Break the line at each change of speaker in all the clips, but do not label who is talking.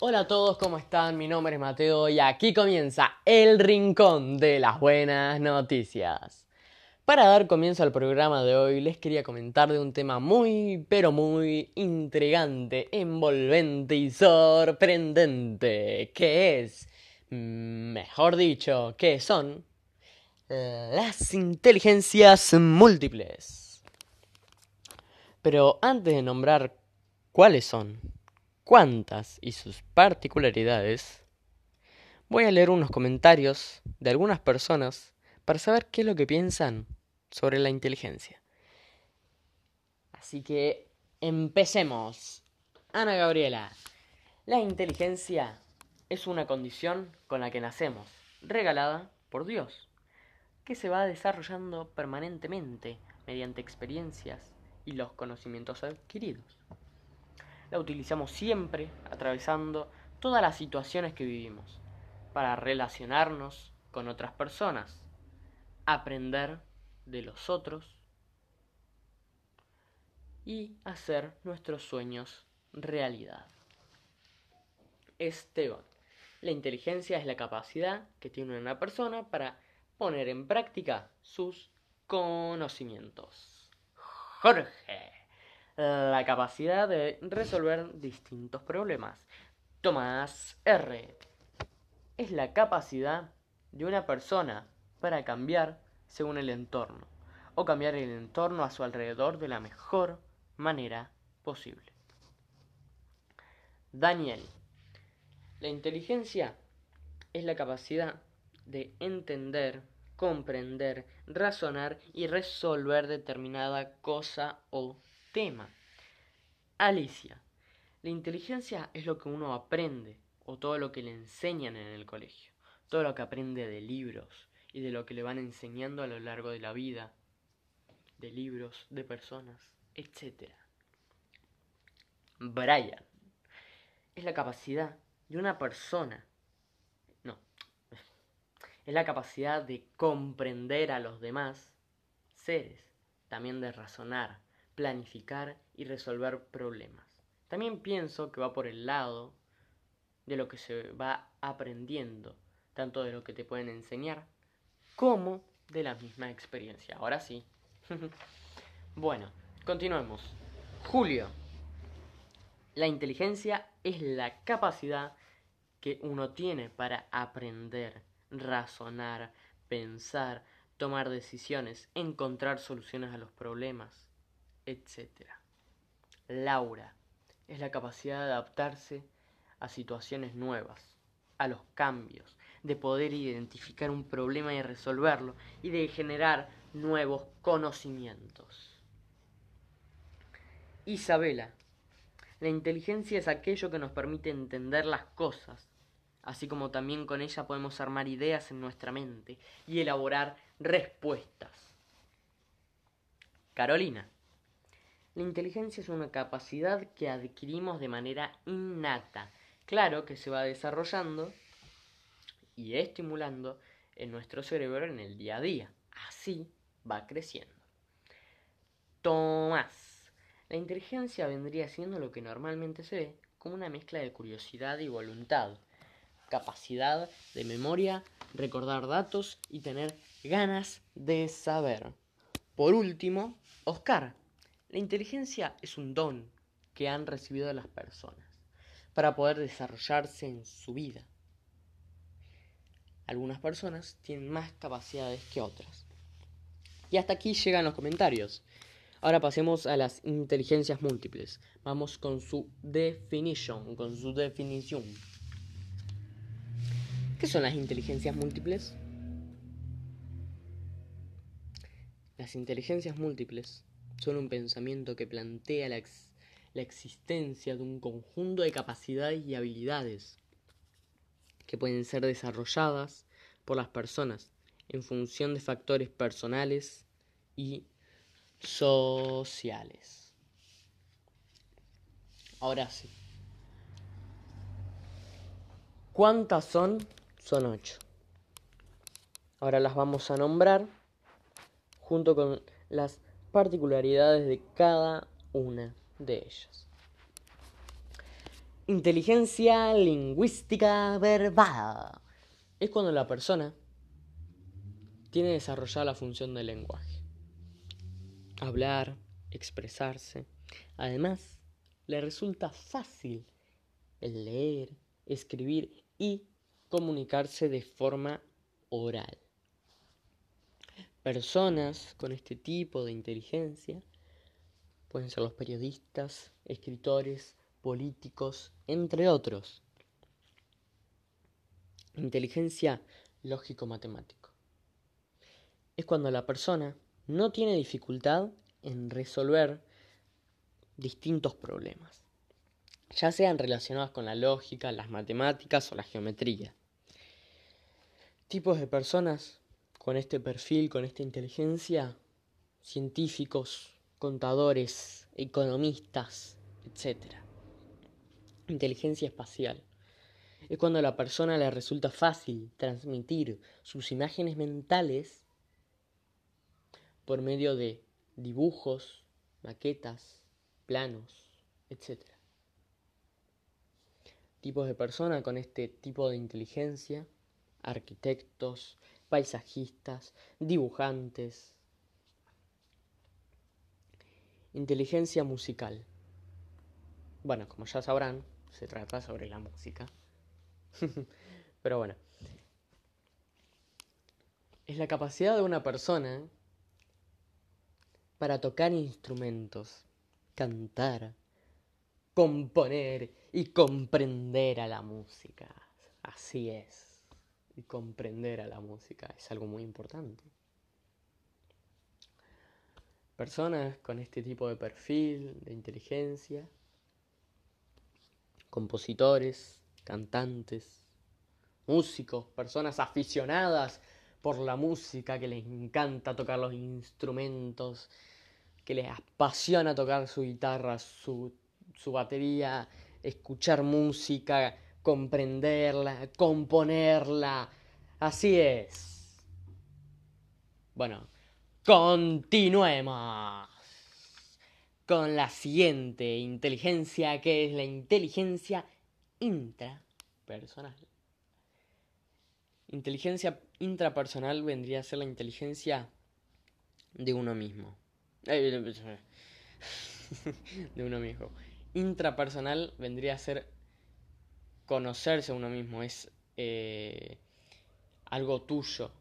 Hola a todos, ¿cómo están? Mi nombre es Mateo y aquí comienza el Rincón de las Buenas Noticias. Para dar comienzo al programa de hoy les quería comentar de un tema muy, pero muy intrigante, envolvente y sorprendente, que es, mejor dicho, que son las inteligencias múltiples. Pero antes de nombrar cuáles son, cuántas y sus particularidades, voy a leer unos comentarios de algunas personas para saber qué es lo que piensan sobre la inteligencia. Así que empecemos. Ana Gabriela, la inteligencia es una condición con la que nacemos, regalada por Dios, que se va desarrollando permanentemente mediante experiencias y los conocimientos adquiridos. La utilizamos siempre atravesando todas las situaciones que vivimos, para relacionarnos con otras personas, aprender de los otros y hacer nuestros sueños realidad. Esteban. La inteligencia es la capacidad que tiene una persona para poner en práctica sus conocimientos. Jorge. La capacidad de resolver distintos problemas. Tomás R. Es la capacidad de una persona para cambiar según el entorno, o cambiar el entorno a su alrededor de la mejor manera posible. Daniel, la inteligencia es la capacidad de entender, comprender, razonar y resolver determinada cosa o tema. Alicia, la inteligencia es lo que uno aprende o todo lo que le enseñan en el colegio, todo lo que aprende de libros, y de lo que le van enseñando a lo largo de la vida, de libros, de personas, etc. Brian. Es la capacidad de una persona, no, es la capacidad de comprender a los demás seres, también de razonar, planificar y resolver problemas. También pienso que va por el lado de lo que se va aprendiendo, tanto de lo que te pueden enseñar como de la misma experiencia. Ahora sí. bueno, continuemos. Julio. La inteligencia es la capacidad que uno tiene para aprender, razonar, pensar, tomar decisiones, encontrar soluciones a los problemas, etc. Laura es la capacidad de adaptarse a situaciones nuevas, a los cambios, de poder identificar un problema y resolverlo y de generar nuevos conocimientos. Isabela, la inteligencia es aquello que nos permite entender las cosas, así como también con ella podemos armar ideas en nuestra mente y elaborar respuestas. Carolina, la inteligencia es una capacidad que adquirimos de manera innata, claro que se va desarrollando y estimulando en nuestro cerebro en el día a día. Así va creciendo. Tomás. La inteligencia vendría siendo lo que normalmente se ve como una mezcla de curiosidad y voluntad, capacidad de memoria, recordar datos y tener ganas de saber. Por último, Oscar. La inteligencia es un don que han recibido las personas para poder desarrollarse en su vida algunas personas tienen más capacidades que otras. Y hasta aquí llegan los comentarios. Ahora pasemos a las inteligencias múltiples. Vamos con su definición, con su definición. ¿Qué son las inteligencias múltiples? Las inteligencias múltiples son un pensamiento que plantea la, la existencia de un conjunto de capacidades y habilidades que pueden ser desarrolladas por las personas en función de factores personales y sociales. Ahora sí. ¿Cuántas son? Son ocho. Ahora las vamos a nombrar junto con las particularidades de cada una de ellas. Inteligencia lingüística verbal. Es cuando la persona tiene desarrollada la función del lenguaje. Hablar, expresarse. Además, le resulta fácil el leer, escribir y comunicarse de forma oral. Personas con este tipo de inteligencia pueden ser los periodistas, escritores, políticos, entre otros. Inteligencia lógico-matemático. Es cuando la persona no tiene dificultad en resolver distintos problemas, ya sean relacionados con la lógica, las matemáticas o la geometría. Tipos de personas con este perfil, con esta inteligencia, científicos, contadores, economistas, etc. Inteligencia espacial. Es cuando a la persona le resulta fácil transmitir sus imágenes mentales por medio de dibujos, maquetas, planos, etc. Tipos de personas con este tipo de inteligencia, arquitectos, paisajistas, dibujantes. Inteligencia musical. Bueno, como ya sabrán, se trata sobre la música. Pero bueno. Es la capacidad de una persona para tocar instrumentos, cantar, componer y comprender a la música. Así es y comprender a la música es algo muy importante. Personas con este tipo de perfil, de inteligencia, compositores, cantantes, músicos, personas aficionadas por la música, que les encanta tocar los instrumentos, que les apasiona tocar su guitarra, su, su batería, escuchar música, comprenderla, componerla. Así es. Bueno, continuemos con la siguiente inteligencia que es la inteligencia intrapersonal. Inteligencia intrapersonal vendría a ser la inteligencia de uno mismo. De uno mismo. Intrapersonal vendría a ser conocerse a uno mismo, es eh, algo tuyo.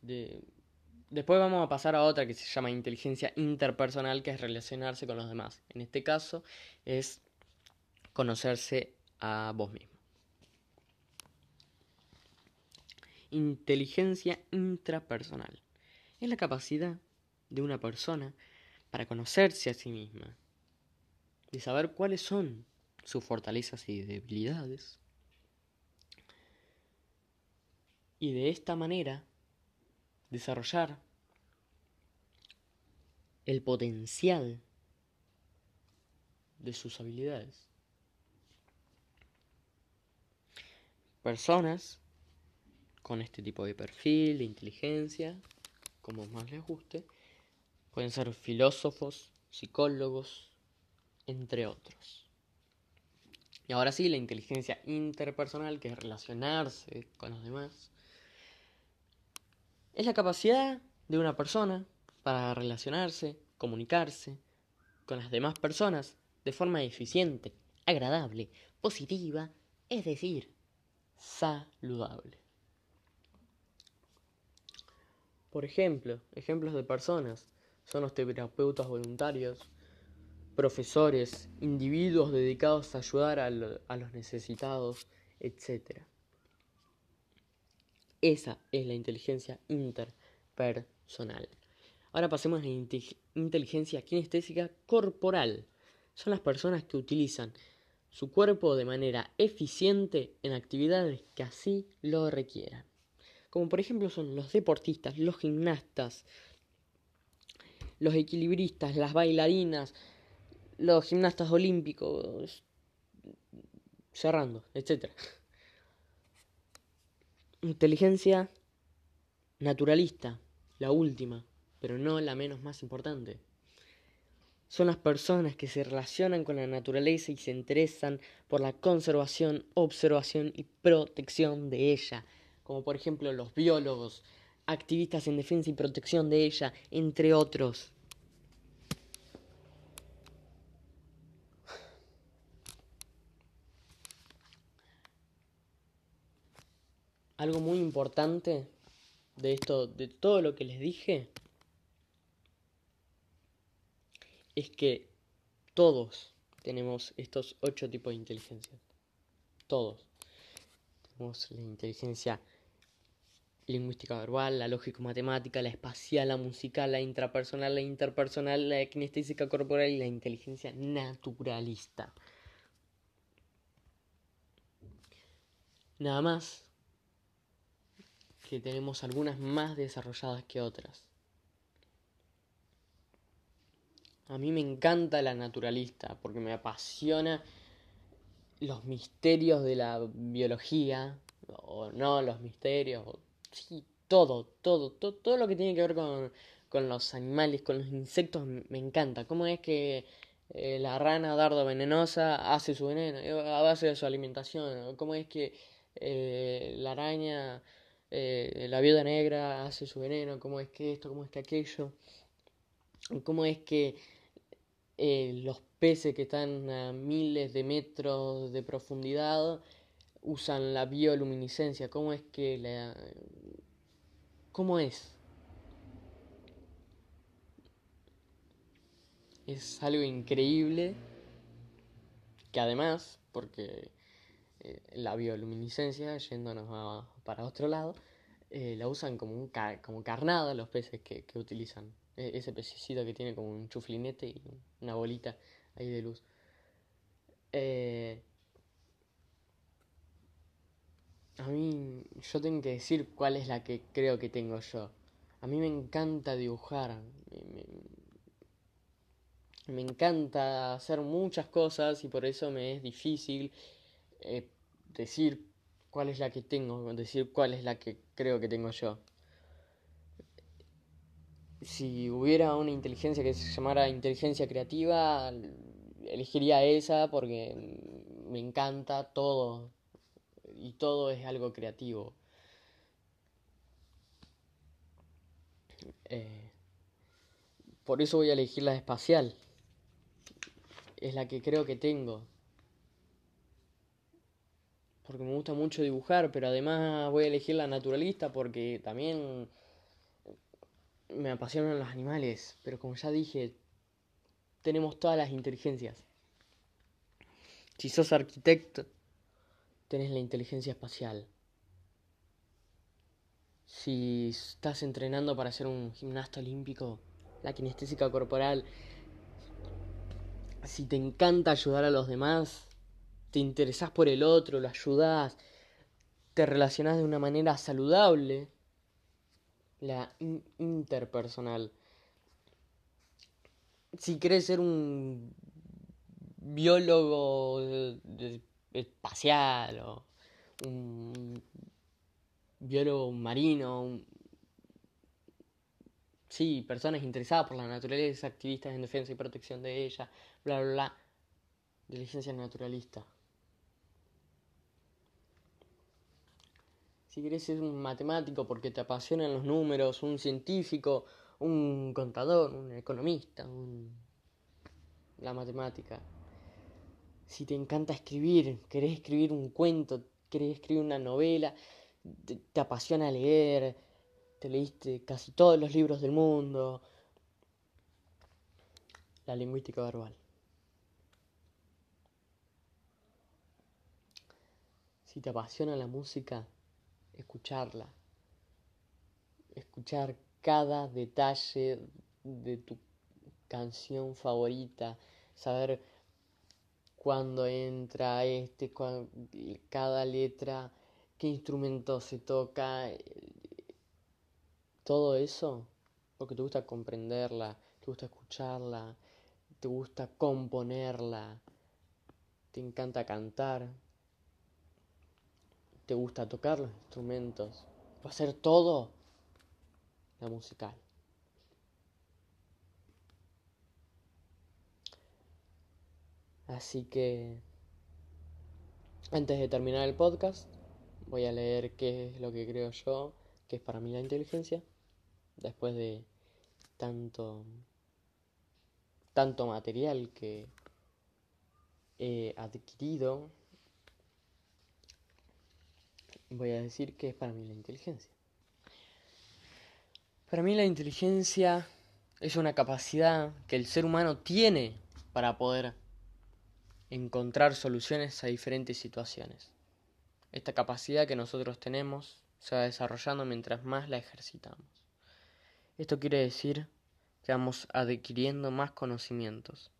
Después vamos a pasar a otra que se llama inteligencia interpersonal, que es relacionarse con los demás. En este caso es conocerse a vos mismo. Inteligencia intrapersonal. Es la capacidad de una persona para conocerse a sí misma, de saber cuáles son sus fortalezas y debilidades. Y de esta manera desarrollar el potencial de sus habilidades. Personas con este tipo de perfil, de inteligencia, como más les guste, pueden ser filósofos, psicólogos, entre otros. Ahora sí, la inteligencia interpersonal, que es relacionarse con los demás, es la capacidad de una persona para relacionarse, comunicarse con las demás personas de forma eficiente, agradable, positiva, es decir, saludable. Por ejemplo, ejemplos de personas son los terapeutas voluntarios, profesores, individuos dedicados a ayudar a, los necesitados, etc. Esa es la inteligencia interpersonal. Ahora pasemos a la inteligencia kinestésica corporal. Son las personas que utilizan su cuerpo de manera eficiente en actividades que así lo requieran. Como por ejemplo son los deportistas, los gimnastas, los equilibristas, las bailarinas, los gimnastas olímpicos, cerrando, etc. Inteligencia naturalista, la última, pero no la menos más importante. son las personas que se relacionan con la naturaleza y se interesan por la conservación, observación y protección de ella, como por ejemplo los biólogos, activistas en defensa y protección de ella, entre otros. Algo muy importante de esto, de todo lo que les dije, es que todos tenemos estos ocho tipos de inteligencia. Todos. Tenemos la inteligencia lingüística verbal, la lógico-matemática, la espacial, la musical, la intrapersonal, la interpersonal, la kinestésica corporal y la inteligencia naturalista. Nada más que tenemos algunas más desarrolladas que otras. A mí me encanta la naturalista porque me apasiona los misterios de la biología, o no los misterios, sí, todo, todo, todo, todo lo que tiene que ver con, con los animales, con los insectos, me encanta. ¿Cómo es que eh, la rana dardo venenosa hace su veneno a base de su alimentación? ¿Cómo es que eh, la araña, eh, la viuda negra hace su veneno? ¿Cómo es que esto? ¿Cómo es que aquello? ¿Cómo es que eh, los peces que están a miles de metros de profundidad usan la bioluminiscencia. ¿Cómo es que la... ¿Cómo es? Es algo increíble que además, porque eh, la bioluminiscencia, yéndonos para otro lado, eh, la usan como, un como carnada los peces que utilizan. E-, ese pececito que tiene como un chuflinete y una bolita ahí de luz. Eh, a mí, yo tengo que decir cuál es la que creo que tengo yo. A mí me encanta dibujar. Me, encanta hacer muchas cosas y por eso me es difícil eh, decir cuál es la que tengo, decir cuál es la que creo que tengo yo si hubiera una inteligencia que se llamara inteligencia creativa, elegiría esa porque me encanta todo y todo es algo creativo. Eh, por eso voy a elegir la espacial. Es la que creo que tengo. Porque me gusta mucho dibujar, pero además voy a elegir la naturalista porque también me apasionan los animales, pero como ya dije, tenemos todas las inteligencias. Si sos arquitecto, tenés la inteligencia espacial. Si estás entrenando para ser un gimnasta olímpico, la kinestésica corporal. Si te encanta ayudar a los demás, te interesás por el otro, lo ayudás, te relacionás de una manera saludable, la interpersonal. Si querés ser un biólogo espacial o un biólogo marino, sí, personas interesadas por la naturaleza, activistas en defensa y protección de ella, bla, bla, bla, de licencia naturalista. Si querés ser un matemático porque te apasionan los números, un científico, un contador, un economista, la matemática. Si te encanta escribir, querés escribir un cuento, querés escribir una novela, te apasiona leer, te leíste casi todos los libros del mundo. La lingüística verbal. Si te apasiona la música, escucharla, escuchar cada detalle de tu canción favorita, saber cuándo entra este, cada letra, qué instrumento se toca, todo eso, porque te gusta comprenderla, te gusta escucharla, te gusta componerla, te encanta cantar, te gusta tocar los instrumentos, o hacer todo la musical. Así que antes de terminar el podcast, voy a leer qué es lo que creo yo que es para mí la inteligencia. Después de tanto tanto material que he adquirido, voy a decir que es para mí la inteligencia. Para mí la inteligencia es una capacidad que el ser humano tiene para poder encontrar soluciones a diferentes situaciones. Esta capacidad que nosotros tenemos se va desarrollando mientras más la ejercitamos. Esto quiere decir que vamos adquiriendo más conocimientos,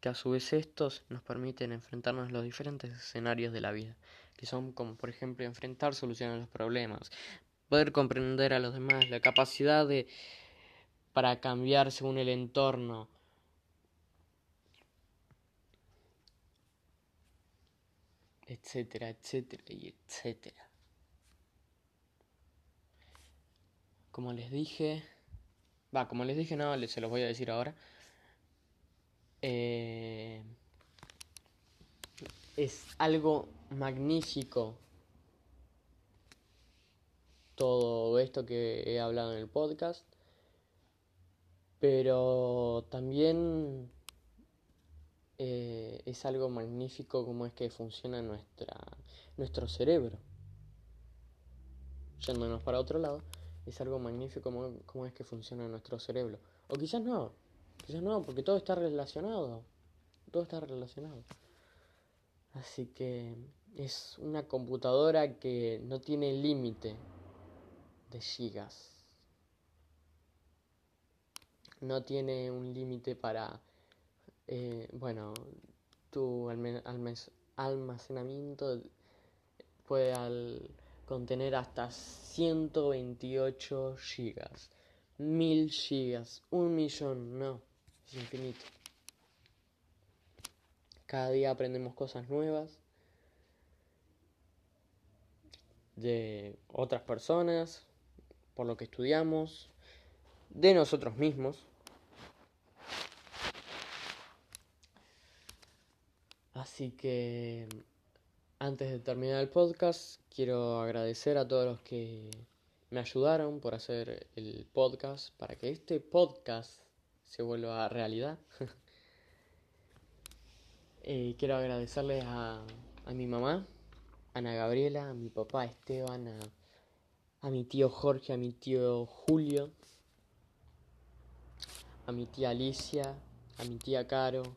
que a su vez estos nos permiten enfrentarnos a los diferentes escenarios de la vida, que son como por ejemplo enfrentar soluciones a los problemas, poder comprender a los demás, la capacidad de para cambiar según el entorno, etcétera, etcétera y etcétera. Como les dije, va, como les dije, no, se los voy a decir ahora. Eh, es algo magnífico todo esto que he hablado en el podcast, pero también eh, es algo magnífico como es que funciona nuestra, nuestro cerebro. Yéndonos para otro lado, es algo magnífico como, es que funciona nuestro cerebro. O quizás no, quizás no, porque todo está relacionado. Todo está relacionado. Así que es una computadora que no tiene límite de gigas. No tiene un límite para eh, bueno, tu almacenamiento puede contener hasta 128 gigas, 1000 gigas, un millón, no, es infinito. Cada día aprendemos cosas nuevas de otras personas, por lo que estudiamos, de nosotros mismos. Así que antes de terminar el podcast, quiero agradecer a todos los que me ayudaron por hacer el podcast, para que este podcast se vuelva realidad. Eh, quiero agradecerles a, a, mi mamá, Ana Gabriela, a mi papá Esteban, a, mi tío Jorge, a mi tío Julio, a mi tía Alicia, a mi tía Caro,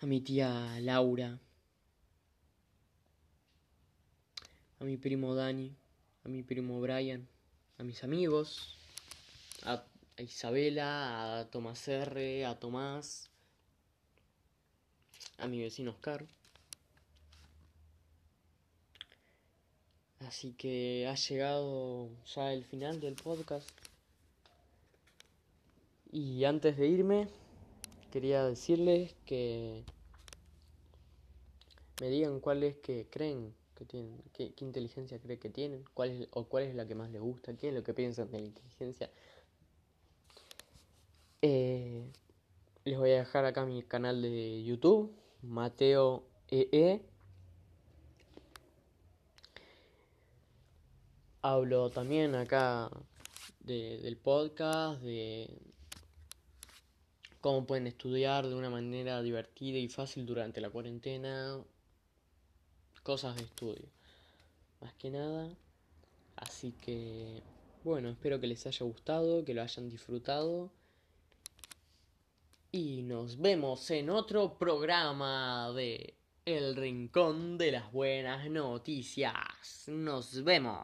a mi tía Laura, a mi primo Dani, a mi primo Brian, a mis amigos, a, Isabela, a Tomás R, a Tomás, a mi vecino Oscar. Así que ha llegado ya el final del podcast. Y antes de irme, quería decirles que me digan cuál es que creen que tienen, qué, inteligencia creen que tienen, cuál es, o cuál es la que más les gusta, qué es lo que piensan de la inteligencia. Eh, les voy a dejar acá mi canal de YouTube, Mateo EE. Hablo también acá del podcast, de, cómo pueden estudiar de una manera divertida y fácil durante la cuarentena, cosas de estudio, más que nada. Así que, bueno, espero que les haya gustado, que lo hayan disfrutado. Y nos vemos en otro programa de El Rincón de las Buenas Noticias. Nos vemos.